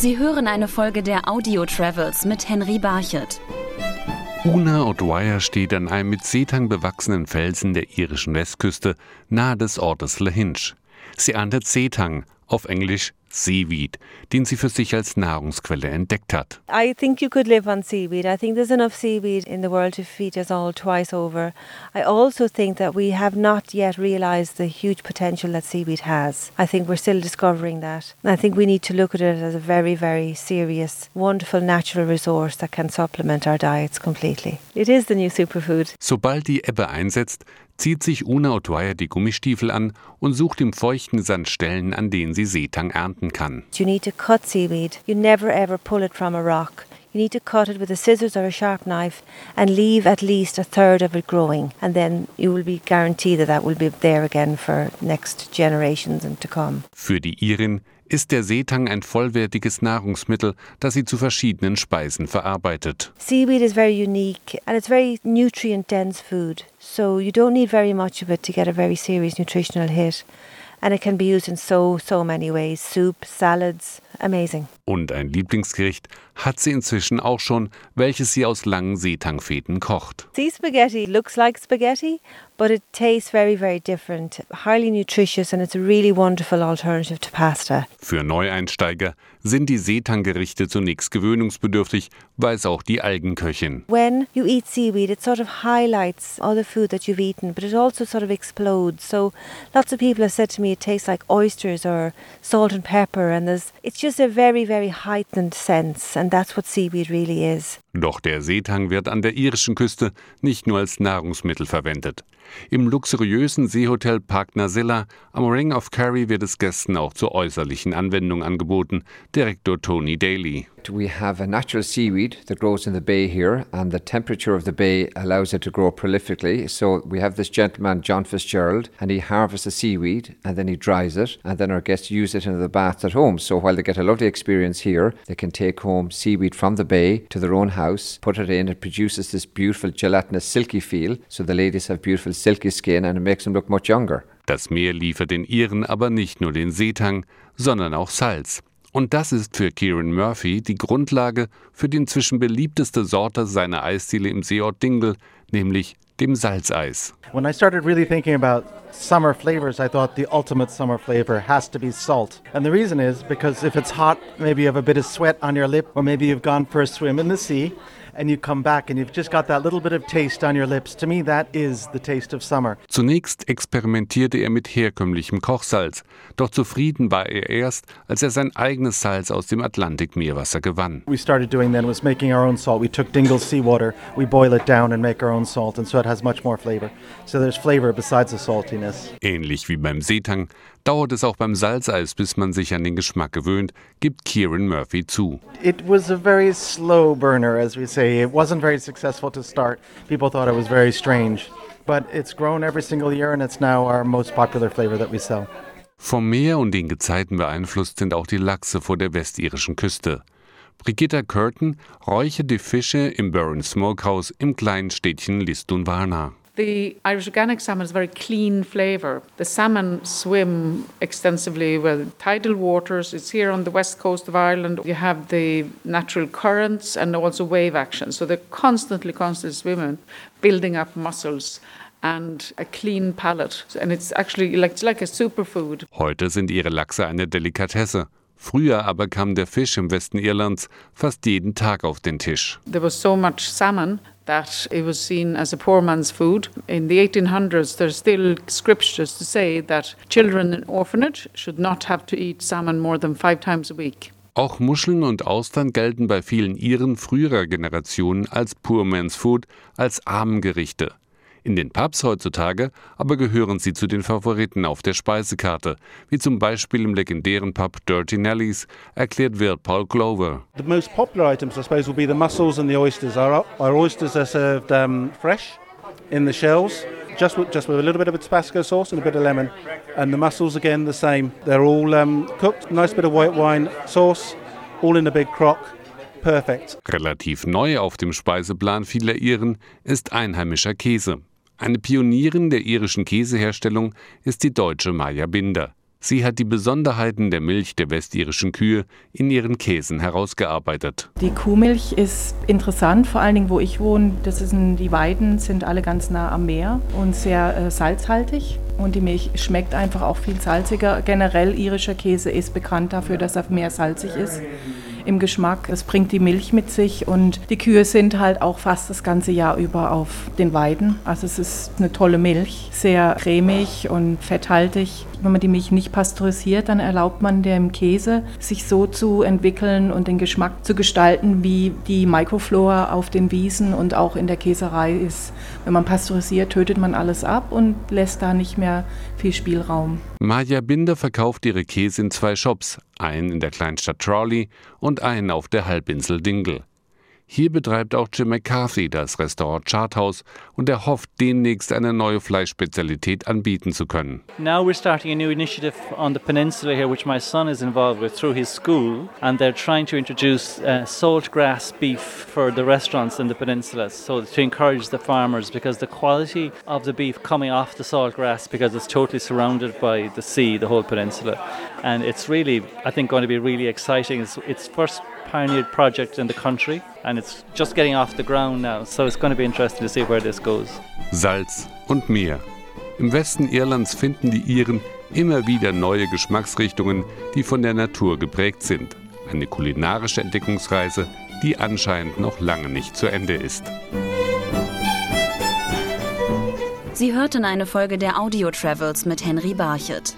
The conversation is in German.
Sie hören eine Folge der Audio Travels mit Henry Barchet. Una O'Dwyer steht an einem mit Seetang bewachsenen Felsen der irischen Westküste nahe des Ortes Lahinch. Sie erntet Seetang, auf Englisch Seaweed, den sie für sich als Nahrungsquelle entdeckt hat. I think you could live on seaweed. I think there's enough seaweed in the world to feed us all twice over. I also think that we have not yet realized the huge potential that seaweed has. I think we're still discovering that. I think we need to look at it as a very, very serious, wonderful natural resource that can supplement our diets completely. It is the new superfood. Sobald die Ebbe einsetzt, zieht sich Una O'Dwyer die Gummistiefel an und sucht im feuchten Sand Stellen, an denen sie Seetang ernten kann. You need to cut seaweed. You never ever pull it from a rock. You need to cut it with a scissors or a sharp knife and leave at least a third of it growing, and then you will be guaranteed that that will be there again for next generations and to come. Für die Irin ist der Seetang ein vollwertiges Nahrungsmittel, das sie zu verschiedenen Speisen verarbeitet. Seaweed is very unique and it's very nutrient dense food, so you don't need very much of it to get a very serious nutritional hit. And it can be used in so, so many ways soup, salads, amazing. Und ein Lieblingsgericht hat sie inzwischen auch schon, welches sie aus langen Seetangfeten kocht. Sea spaghetti looks like spaghetti, but it tastes very, very different. Highly nutritious and it's a really wonderful alternative to pasta. Für Neueinsteiger sind die Seetanggerichte zunächst gewöhnungsbedürftig, weiß auch die Algenköchin. When you eat seaweed, it sort of highlights all the food that you've eaten, but it also sort of explodes. So lots of people have said to me it tastes like oysters or salt and pepper, and there's it's just a very, very heightened sense, and that's what seaweed really is. Doch der Seetang wird an der irischen Küste nicht nur als Nahrungsmittel verwendet. Im luxuriösen Seehotel Park Nasilla am Ring of Kerry wird es Gästen auch zur äußerlichen Anwendung angeboten. Direktor Tony Daly. We have a natural seaweed that grows in the bay here, and the temperature of the bay allows it to grow prolifically. So we have this gentleman, John Fitzgerald, and he harvests the seaweed and then he dries it, and then our guests use it in the bath at home. So while they get a lovely experience here, they can take home seaweed from the bay to their own put it in, it produces this beautiful gelatinous silky feel. So the ladies have beautiful silky skin and it makes them look much younger. Das Meer liefert den Iren aber nicht nur den Seetang, sondern auch Salz. Und das ist für Kieran Murphy die Grundlage für die inzwischen beliebteste Sorte seiner Eisdiele im Seeort Dingle, nämlich dem Salzeis. When I started really thinking about summer flavors, I thought the ultimate summer flavor has to be salt. And the reason is because if it's hot, maybe you have a bit of sweat on your lip, or maybe you've gone for a swim in the sea and you come back and you've just got that little bit of taste on your lips. To me, that is the taste of summer. Zunächst experimentierte er mit herkömmlichem Kochsalz, doch zufrieden war er erst, als er sein eigenes Salz aus dem Atlantikmeerwasser gewann. We started doing then was making our own salt. We took Dingle's seawater, we boil it down and make our own salt, and so it has much more flavor. So there's flavor besides the saltiness. Ähnlich wie beim Seetang dauert es auch beim Salzeis, bis man sich an den Geschmack gewöhnt, gibt Kieran Murphy zu. It was a very slow burner, as we say. It wasn't very successful to start. People thought it was very strange. But it's grown every single year and it's now our most popular flavor that we sell. Vom Meer und den Gezeiten beeinflusst sind auch die Lachse vor der westirischen Küste. Brigitta Curtin räuchert die Fische im Burren Smokehouse im kleinen Städtchen Lisdoonvarna. The Irish organic salmon is a very clean flavor. The salmon swim extensively with tidal waters. It's here on the west coast of Ireland. You have the natural currents and also wave action. So they're constantly, constantly swimming, building up muscles and a clean palate. And it's actually like, it's like a superfood. Heute sind ihre Lachse eine Delikatesse. Früher aber kam der Fisch im Westen Irlands fast jeden Tag auf den Tisch. There was so much salmon that it was seen as a poor man's food. In the 1800s, there's still scriptures to say that children in orphanage should not have to eat salmon more than five times a week. Auch Muscheln und Austern gelten bei vielen Iren früherer Generationen als Poor Man's Food, als Armengerichte. In den Pubs heutzutage aber gehören sie zu den Favoriten auf der Speisekarte, wie zum Beispiel im legendären Pub Dirty Nellies, erklärt Wirt Paul Glover. The most popular items, I suppose, will be the mussels and the oysters. Our, our oysters are served um, fresh in the shells, just with, just with a little bit of Tabasco sauce and a bit of lemon. And the mussels, again, the same. They're all um, cooked, nice bit of white wine sauce, all in a big crock. Perfect. Relativ neu auf dem Speiseplan vieler Iren ist einheimischer Käse. Eine Pionierin der irischen Käseherstellung ist die deutsche Maja Binder. Sie hat die Besonderheiten der Milch der westirischen Kühe in ihren Käsen herausgearbeitet. Die Kuhmilch ist interessant, vor allen Dingen, wo ich wohne. Das sind, die Weiden sind alle ganz nah am Meer und sehr äh, salzhaltig. Und die Milch schmeckt einfach auch viel salziger. Generell irischer Käse ist bekannt dafür, dass er mehr salzig ist im Geschmack. Es bringt die Milch mit sich und die Kühe sind halt auch fast das ganze Jahr über auf den Weiden. Also es ist eine tolle Milch, sehr cremig und fetthaltig. Wenn man die Milch nicht pasteurisiert, dann erlaubt man dem Käse, sich so zu entwickeln und den Geschmack zu gestalten, wie die Mikroflora auf den Wiesen und auch in der Käserei ist. Wenn man pasteurisiert, tötet man alles ab und lässt da nicht mehr viel Spielraum. Maja Binder verkauft ihre Käse in zwei Shops, einen in der Kleinstadt Trawley und einen auf der Halbinsel Dingle. Hier betreibt auch Jim McCarthy das Restaurant Charthouse und er hofft demnächst eine neue Fleischspezialität anbieten zu können. Now we're starting a new initiative on the peninsula here which my son is involved with through his school and they're trying to introduce uh, saltgrass beef for the restaurants in the peninsula so to encourage the farmers because the quality of the beef coming off the saltgrass because it's totally surrounded by the sea the whole peninsula and it's really I think going to be really exciting it's, it's first pioneered project in the country and it's just getting off the ground now. So it's going to be interesting to see where this goes. Salz und Meer. Im Westen Irlands finden die Iren immer wieder neue Geschmacksrichtungen, die von der Natur geprägt sind. Eine kulinarische Entdeckungsreise, die anscheinend noch lange nicht zu Ende ist. Sie hörten eine Folge der Audio Travels mit Henry Barchet.